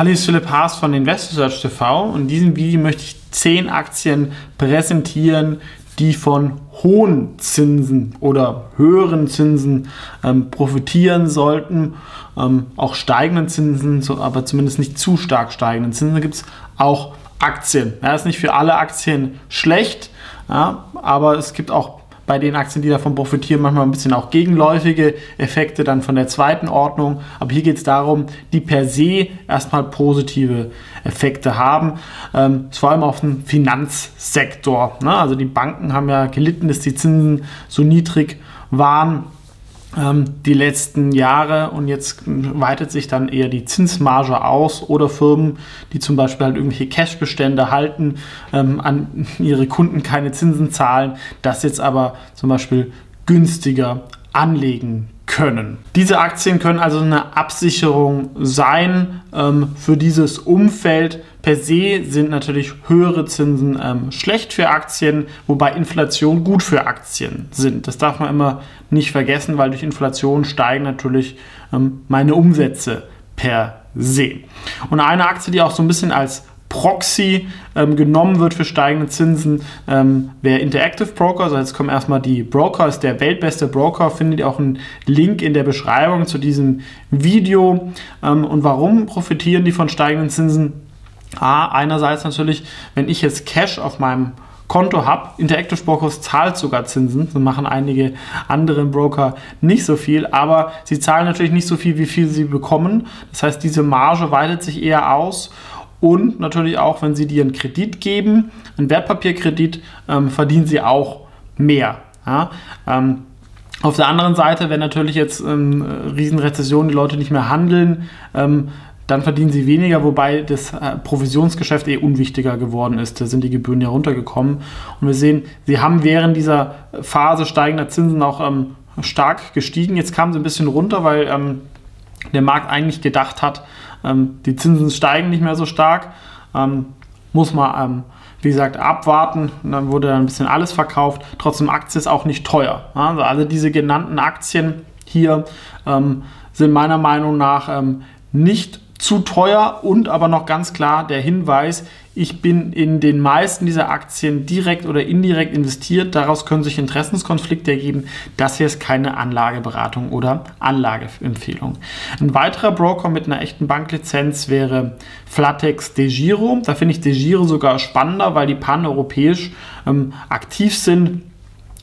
Hallo, bin Philipp Haas von InvestorSearch TV und in diesem Video möchte ich 10 Aktien präsentieren, die von hohen Zinsen oder höheren Zinsen ähm, profitieren sollten. Ähm, auch steigenden Zinsen, so, aber zumindest nicht zu stark steigenden Zinsen gibt es auch Aktien. Ja, ist nicht für alle Aktien schlecht, ja, aber es gibt auch bei den Aktien, die davon profitieren, manchmal ein bisschen auch gegenläufige Effekte dann von der zweiten Ordnung. Aber hier geht es darum, die per se erstmal positive Effekte haben, ähm, vor allem auf dem Finanzsektor. Ne? Also die Banken haben ja gelitten, dass die Zinsen so niedrig waren die letzten Jahre und jetzt weitet sich dann eher die Zinsmarge aus oder Firmen, die zum Beispiel halt irgendwelche Cashbestände halten, ähm, an ihre Kunden keine Zinsen zahlen, das jetzt aber zum Beispiel günstiger anlegen können. Diese Aktien können also eine Absicherung sein ähm, für dieses Umfeld. Per se sind natürlich höhere Zinsen ähm, schlecht für Aktien, wobei Inflation gut für Aktien sind. Das darf man immer nicht vergessen, weil durch Inflation steigen natürlich ähm, meine Umsätze per se. Und eine Aktie, die auch so ein bisschen als Proxy ähm, genommen wird für steigende Zinsen, ähm, wäre Interactive Broker. Also jetzt kommen erstmal die Broker, ist der weltbeste Broker. Findet ihr auch einen Link in der Beschreibung zu diesem Video. Ähm, und warum profitieren die von steigenden Zinsen? A, einerseits natürlich, wenn ich jetzt Cash auf meinem Konto habe. Interactive Brokers zahlt sogar Zinsen. So machen einige andere Broker nicht so viel, aber sie zahlen natürlich nicht so viel, wie viel sie bekommen. Das heißt, diese Marge weitet sich eher aus und natürlich auch, wenn Sie dir einen Kredit geben, einen Wertpapierkredit, ähm, verdienen Sie auch mehr. Ja? Ähm, auf der anderen Seite, wenn natürlich jetzt ähm, Riesenrezession die Leute nicht mehr handeln, ähm, dann verdienen sie weniger, wobei das äh, Provisionsgeschäft eh unwichtiger geworden ist. Da sind die Gebühren ja runtergekommen. Und wir sehen, sie haben während dieser Phase steigender Zinsen auch ähm, stark gestiegen. Jetzt kamen sie ein bisschen runter, weil ähm, der Markt eigentlich gedacht hat, ähm, die Zinsen steigen nicht mehr so stark. Ähm, muss man, ähm, wie gesagt, abwarten. Und dann wurde dann ein bisschen alles verkauft. Trotzdem, Aktie ist auch nicht teuer. Also alle diese genannten Aktien hier ähm, sind meiner Meinung nach ähm, nicht zu teuer und aber noch ganz klar der Hinweis, ich bin in den meisten dieser Aktien direkt oder indirekt investiert. Daraus können sich Interessenskonflikte ergeben. Das hier ist keine Anlageberatung oder Anlageempfehlung. Ein weiterer Broker mit einer echten Banklizenz wäre Flatex DeGiro. Da finde ich DeGiro sogar spannender, weil die paneuropäisch ähm, aktiv sind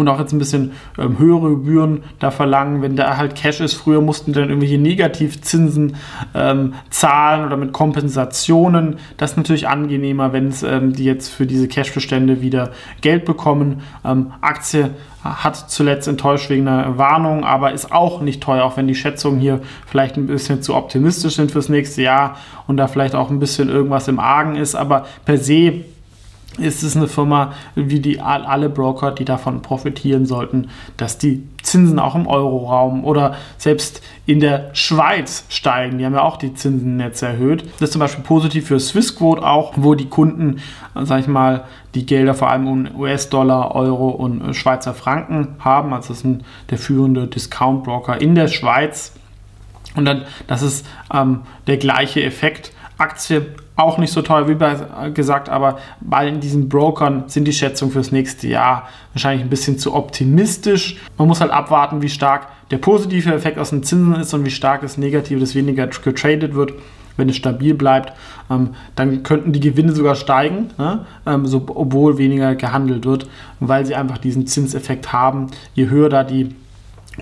und auch jetzt ein bisschen ähm, höhere Gebühren da verlangen, wenn da halt Cash ist. Früher mussten dann irgendwelche Negativzinsen ähm, zahlen oder mit Kompensationen. Das ist natürlich angenehmer, wenn es ähm, die jetzt für diese Cashbestände wieder Geld bekommen. Ähm, Aktie hat zuletzt enttäuscht wegen einer Warnung, aber ist auch nicht teuer, auch wenn die Schätzungen hier vielleicht ein bisschen zu optimistisch sind fürs nächste Jahr und da vielleicht auch ein bisschen irgendwas im Argen ist. Aber per se ist es eine Firma wie die alle Broker, die davon profitieren sollten, dass die Zinsen auch im Euroraum oder selbst in der Schweiz steigen. Die haben ja auch die Zinsen jetzt erhöht. Das ist zum Beispiel positiv für Swissquote auch, wo die Kunden, sag ich mal, die Gelder vor allem in US-Dollar, Euro und Schweizer Franken haben. Also das ist der führende Discount-Broker in der Schweiz. Und dann, das ist ähm, der gleiche Effekt. Aktie auch nicht so teuer wie gesagt, aber bei diesen Brokern sind die Schätzungen fürs nächste Jahr wahrscheinlich ein bisschen zu optimistisch. Man muss halt abwarten, wie stark der positive Effekt aus den Zinsen ist und wie stark das Negative, das weniger getradet wird. Wenn es stabil bleibt, ähm, dann könnten die Gewinne sogar steigen, ne? ähm, obwohl weniger gehandelt wird, weil sie einfach diesen Zinseffekt haben. Je höher da die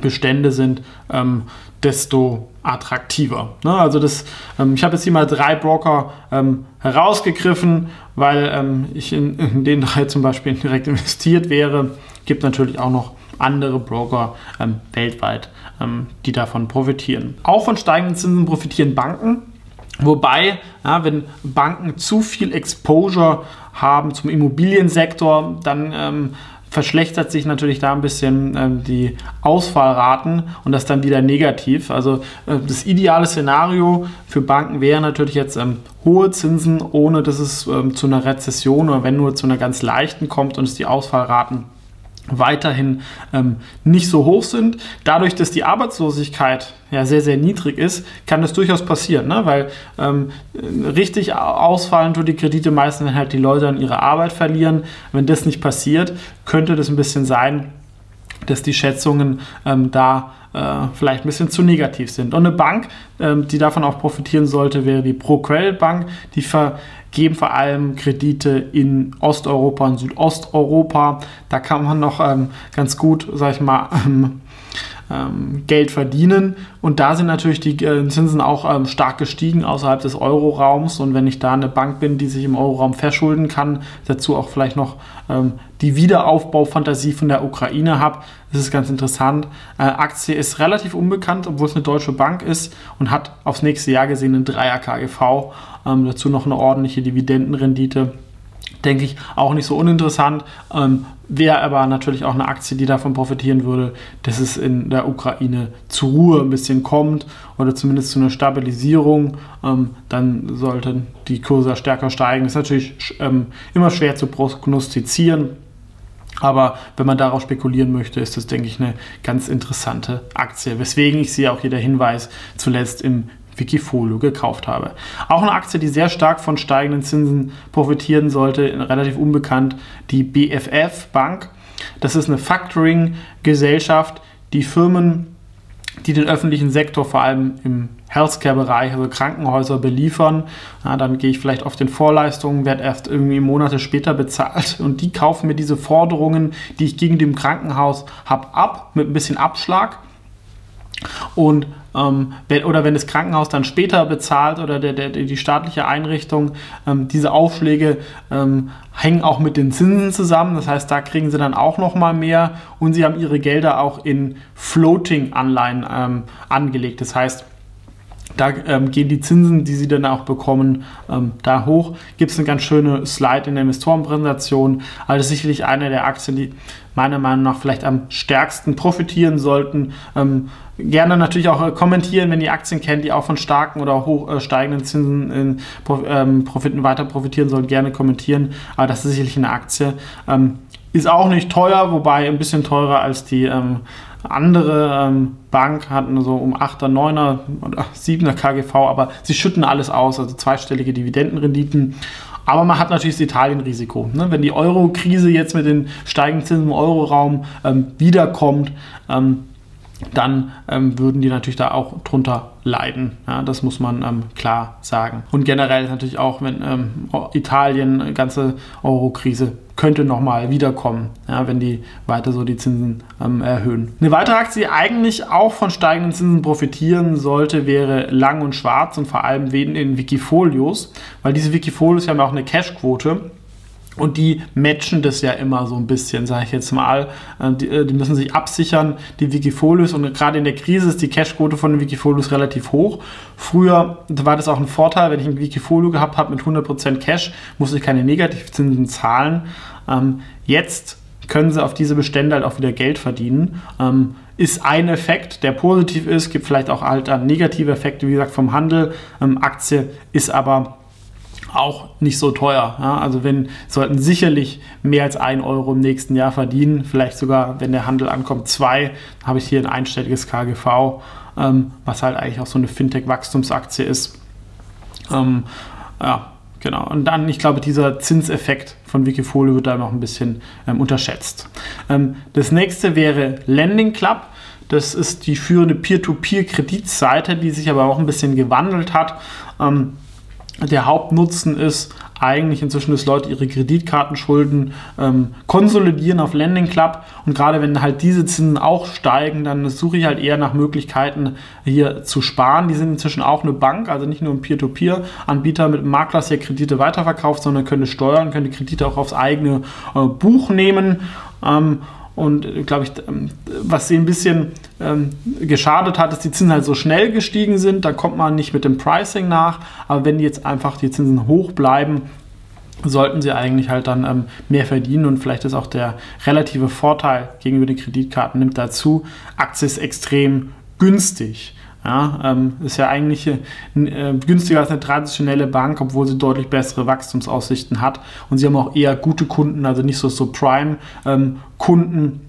Bestände sind, ähm, desto attraktiver. Ne? Also das, ähm, ich habe jetzt hier mal drei Broker ähm, herausgegriffen, weil ähm, ich in, in, den drei zum Beispiel direkt investiert wäre. Gibt natürlich auch noch andere Broker ähm, weltweit, ähm, die davon profitieren. Auch von steigenden Zinsen profitieren Banken. Wobei, ja, wenn Banken zu viel Exposure haben zum Immobiliensektor, dann ähm, verschlechtert sich natürlich da ein bisschen ähm, die Ausfallraten und das dann wieder negativ. Also äh, das ideale Szenario für Banken wäre natürlich jetzt ähm, hohe Zinsen, ohne dass es ähm, zu einer Rezession oder wenn nur zu einer ganz leichten kommt und es die Ausfallraten weiterhin ähm, nicht so hoch sind. Dadurch, dass die Arbeitslosigkeit ja sehr, sehr niedrig ist, kann das durchaus passieren, ne? weil ähm, richtig ausfallen tut die Kredite meistens, wenn halt die Leute dann ihre Arbeit verlieren. Wenn das nicht passiert, könnte das ein bisschen sein, dass die Schätzungen ähm, da äh, vielleicht ein bisschen zu negativ sind. Und eine Bank, ähm, die davon auch profitieren sollte, wäre die ProCredit Bank. Die vergeben vor allem Kredite in Osteuropa und Südosteuropa. Da kann man noch ähm, ganz gut, sag ich mal, ähm, Geld verdienen. Und da sind natürlich die äh, Zinsen auch ähm, stark gestiegen außerhalb des Euroraums. Und wenn ich da eine Bank bin, die sich im Euroraum verschulden kann, dazu auch vielleicht noch ähm, die Wiederaufbaufantasie von der Ukraine habe, das ist ganz interessant. Äh, Aktie ist relativ unbekannt, obwohl es eine deutsche Bank ist und hat aufs nächste Jahr gesehen einen Dreier KGV. Ähm, dazu noch eine ordentliche Dividendenrendite denke ich, auch nicht so uninteressant. Ähm, Wäre aber natürlich auch eine Aktie, die davon profitieren würde, dass es in der Ukraine zur Ruhe ein bisschen kommt oder zumindest zu einer Stabilisierung. Ähm, dann sollten die Kurse stärker steigen. Ist natürlich ähm, immer schwer zu prognostizieren. Aber wenn man darauf spekulieren möchte, ist das, denke ich, eine ganz interessante Aktie. Weswegen ich sie auch hier der Hinweis zuletzt im Wikifolio gekauft habe. Auch eine Aktie, die sehr stark von steigenden Zinsen profitieren sollte, relativ unbekannt, die BFF Bank. Das ist eine Factoring-Gesellschaft, die Firmen, die den öffentlichen Sektor vor allem im Healthcare-Bereich, also Krankenhäuser beliefern. Ja, dann gehe ich vielleicht auf den Vorleistungen, werde erst irgendwie Monate später bezahlt und die kaufen mir diese Forderungen, die ich gegen dem Krankenhaus habe, ab mit ein bisschen Abschlag. Und ähm, oder wenn das Krankenhaus dann später bezahlt oder der, der, die staatliche Einrichtung, ähm, diese Aufschläge ähm, hängen auch mit den Zinsen zusammen. Das heißt, da kriegen sie dann auch noch mal mehr und sie haben ihre Gelder auch in Floating-Anleihen ähm, angelegt. Das heißt, da ähm, gehen die Zinsen, die sie dann auch bekommen, ähm, da hoch. Gibt es eine ganz schöne Slide in der Investorenpräsentation. Also sicherlich eine der Aktien, die meiner Meinung nach vielleicht am stärksten profitieren sollten. Ähm, gerne natürlich auch äh, kommentieren, wenn ihr Aktien kennt, die auch von starken oder hoch äh, steigenden Zinsen in ähm, Profiten weiter profitieren sollen. Gerne kommentieren. Aber das ist sicherlich eine Aktie. Ähm, ist auch nicht teuer, wobei ein bisschen teurer als die ähm, andere ähm, Bank hatten so um 8er, 9er oder 7er KGV, aber sie schütten alles aus, also zweistellige Dividendenrenditen. Aber man hat natürlich das Italien-Risiko. Ne? Wenn die Euro-Krise jetzt mit den steigenden Zinsen im Euroraum ähm, wiederkommt, ähm, dann ähm, würden die natürlich da auch drunter leiden. Ja, das muss man ähm, klar sagen. Und generell ist natürlich auch, wenn ähm, Italien, ganze Euro-Krise könnte nochmal wiederkommen, ja, wenn die weiter so die Zinsen ähm, erhöhen. Eine weitere Aktie, die eigentlich auch von steigenden Zinsen profitieren sollte, wäre Lang und Schwarz und vor allem in Wikifolios, weil diese Wikifolios haben auch eine Cash-Quote und die matchen das ja immer so ein bisschen, sage ich jetzt mal. Äh, die, äh, die, müssen sich absichern, die Wikifolios. Und gerade in der Krise ist die Cashquote von den Wikifolios relativ hoch. Früher war das auch ein Vorteil, wenn ich ein Wikifolio gehabt habe mit 100% Cash, musste ich keine Negativzinsen zahlen. Ähm, jetzt können sie auf diese Bestände halt auch wieder Geld verdienen. Ähm, ist ein Effekt, der positiv ist, gibt vielleicht auch halt negative Effekte, wie gesagt, vom Handel. Ähm, Aktie ist aber auch nicht so teuer. Ja? Also wenn sollten sicherlich mehr als 1 Euro im nächsten Jahr verdienen, vielleicht sogar, wenn der Handel ankommt, zwei. Habe ich hier ein einstelliges KGV, ähm, was halt eigentlich auch so eine Fintech-Wachstumsaktie ist. Ähm, ja, genau. Und dann, ich glaube, dieser Zinseffekt von Wikifolio wird da noch ein bisschen ähm, unterschätzt. Ähm, das nächste wäre Lending Club. Das ist die führende Peer-to-Peer-Kreditseite, die sich aber auch ein bisschen gewandelt hat. Ähm, der Hauptnutzen ist eigentlich inzwischen, dass Leute ihre Kreditkartenschulden ähm, konsolidieren auf Lending Club. Und gerade wenn halt diese Zinsen auch steigen, dann suche ich halt eher nach Möglichkeiten hier zu sparen. Die sind inzwischen auch eine Bank, also nicht nur ein Peer-to-Peer-Anbieter mit Maklers, der Kredite weiterverkauft, sondern können steuern, können die Kredite auch aufs eigene äh, Buch nehmen. Ähm, und äh, glaube ich, ähm, was sie ein bisschen ähm, geschadet hat, dass die Zinsen halt so schnell gestiegen sind. Da kommt man nicht mit dem Pricing nach. Aber wenn jetzt einfach die Zinsen hoch bleiben, sollten sie eigentlich halt dann ähm, mehr verdienen und vielleicht ist auch der relative Vorteil gegenüber den Kreditkarten nimmt dazu. Aktie ist extrem günstig. Ja, ähm, ist ja eigentlich äh, günstiger als eine traditionelle Bank, obwohl sie deutlich bessere Wachstumsaussichten hat. Und sie haben auch eher gute Kunden, also nicht so, so Prime-Kunden.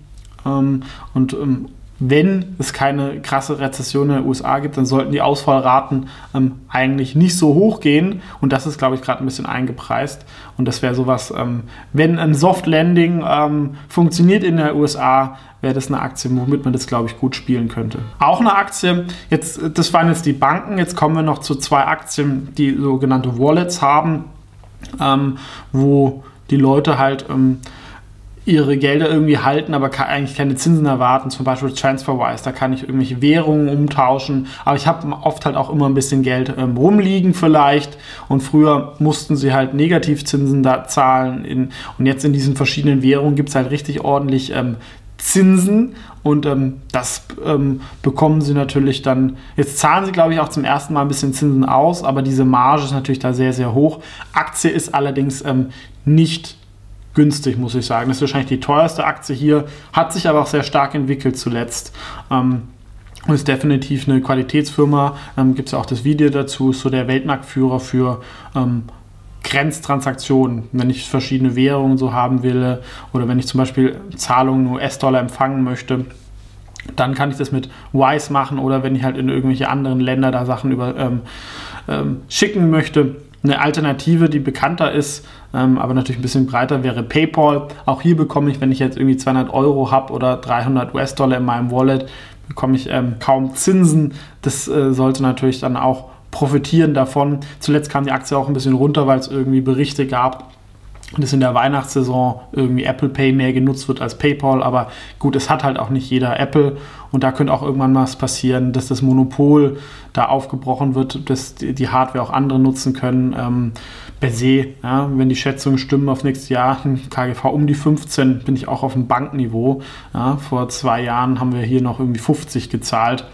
Ähm, und ähm, wenn es keine krasse Rezession in den USA gibt, dann sollten die Ausfallraten ähm, eigentlich nicht so hoch gehen. Und das ist, glaube ich, gerade ein bisschen eingepreist. Und das wäre sowas, ähm, wenn ein Soft Landing ähm, funktioniert in den USA, wäre das eine Aktie, womit man das, glaube ich, gut spielen könnte. Auch eine Aktie, jetzt, das waren jetzt die Banken, jetzt kommen wir noch zu zwei Aktien, die sogenannte Wallets haben, ähm, wo die Leute halt ähm, ihre Gelder irgendwie halten, aber eigentlich keine Zinsen erwarten, zum Beispiel TransferWise, da kann ich irgendwelche Währungen umtauschen, aber ich habe oft halt auch immer ein bisschen Geld ähm, rumliegen vielleicht. Und früher mussten sie halt Negativzinsen da zahlen in, und jetzt in diesen verschiedenen Währungen gibt es halt richtig ordentlich ähm, Zinsen. Und ähm, das ähm, bekommen sie natürlich dann, jetzt zahlen sie glaube ich auch zum ersten Mal ein bisschen Zinsen aus, aber diese Marge ist natürlich da sehr, sehr hoch. Aktie ist allerdings ähm, nicht günstig, muss ich sagen. Das ist wahrscheinlich die teuerste Aktie hier, hat sich aber auch sehr stark entwickelt zuletzt. Ähm, ist definitiv eine Qualitätsfirma. Ähm, Gibt es ja auch das Video dazu, ist so der Weltmarktführer für ähm, Grenztransaktionen, wenn ich verschiedene Währungen so haben will oder wenn ich zum Beispiel Zahlungen US-Dollar empfangen möchte, dann kann ich das mit Wise machen oder wenn ich halt in irgendwelche anderen Länder da Sachen über, ähm, ähm, schicken möchte, eine Alternative, die bekannter ist, ähm, aber natürlich ein bisschen breiter, wäre PayPal. Auch hier bekomme ich, wenn ich jetzt irgendwie 200 Euro habe oder 300 US-Dollar in meinem Wallet, bekomme ich ähm, kaum Zinsen. Das äh, sollte natürlich dann auch profitieren davon. Zuletzt kam die Aktie auch ein bisschen runter, weil es irgendwie Berichte gab, dass in der Weihnachtssaison irgendwie Apple Pay mehr genutzt wird als PayPal. Aber gut, es hat halt auch nicht jeder Apple. Und da könnte auch irgendwann was passieren, dass das Monopol da aufgebrochen wird, dass die Hardware auch andere nutzen können. Ähm, per se, ja, wenn die Schätzungen stimmen auf nächstes Jahr, KGV um die 15, bin ich auch auf dem Bankniveau. Ja, vor zwei Jahren haben wir hier noch irgendwie 50 gezahlt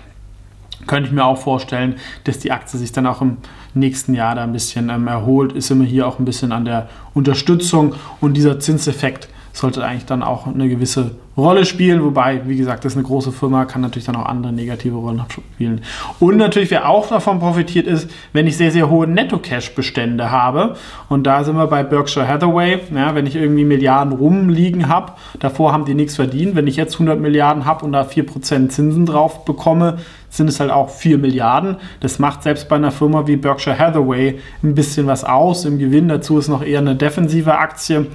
könnte ich mir auch vorstellen, dass die Aktie sich dann auch im nächsten Jahr da ein bisschen ähm, erholt. Ist immer hier auch ein bisschen an der Unterstützung und dieser Zinseffekt sollte eigentlich dann auch eine gewisse Rolle spielen. Wobei, wie gesagt, das ist eine große Firma, kann natürlich dann auch andere negative Rollen spielen. Und natürlich, wer auch davon profitiert, ist, wenn ich sehr, sehr hohe Netto-Cash-Bestände habe. Und da sind wir bei Berkshire Hathaway. Ja, wenn ich irgendwie Milliarden rumliegen habe, davor haben die nichts verdient. Wenn ich jetzt 100 Milliarden habe und da 4% Zinsen drauf bekomme, sind es halt auch 4 Milliarden. Das macht selbst bei einer Firma wie Berkshire Hathaway ein bisschen was aus im Gewinn. Dazu ist noch eher eine defensive Aktie.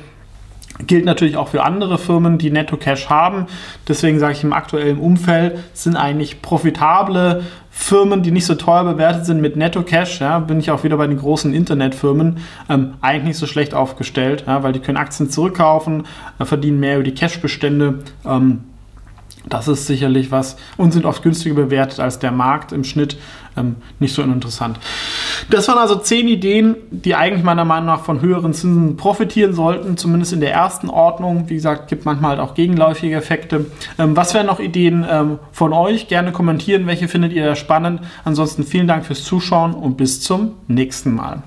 Gilt natürlich auch für andere Firmen, die Netto-Cash haben. Deswegen sage ich im aktuellen Umfeld sind eigentlich profitable Firmen, die nicht so teuer bewertet sind mit Netto-Cash. Ja, bin ich auch wieder bei den großen Internetfirmen ähm, eigentlich nicht so schlecht aufgestellt, ja, weil die können Aktien zurückkaufen, äh, verdienen mehr über die Cash-Bestände. Ähm, das ist sicherlich was und sind oft günstiger bewertet als der Markt im Schnitt. Ähm, nicht so uninteressant. Das waren also zehn Ideen, die eigentlich meiner Meinung nach von höheren Zinsen profitieren sollten, zumindest in der ersten Ordnung. Wie gesagt, gibt manchmal halt auch gegenläufige Effekte. Ähm, was wären noch Ideen ähm, von euch? Gerne kommentieren, welche findet ihr spannend. Ansonsten vielen Dank fürs Zuschauen und bis zum nächsten Mal.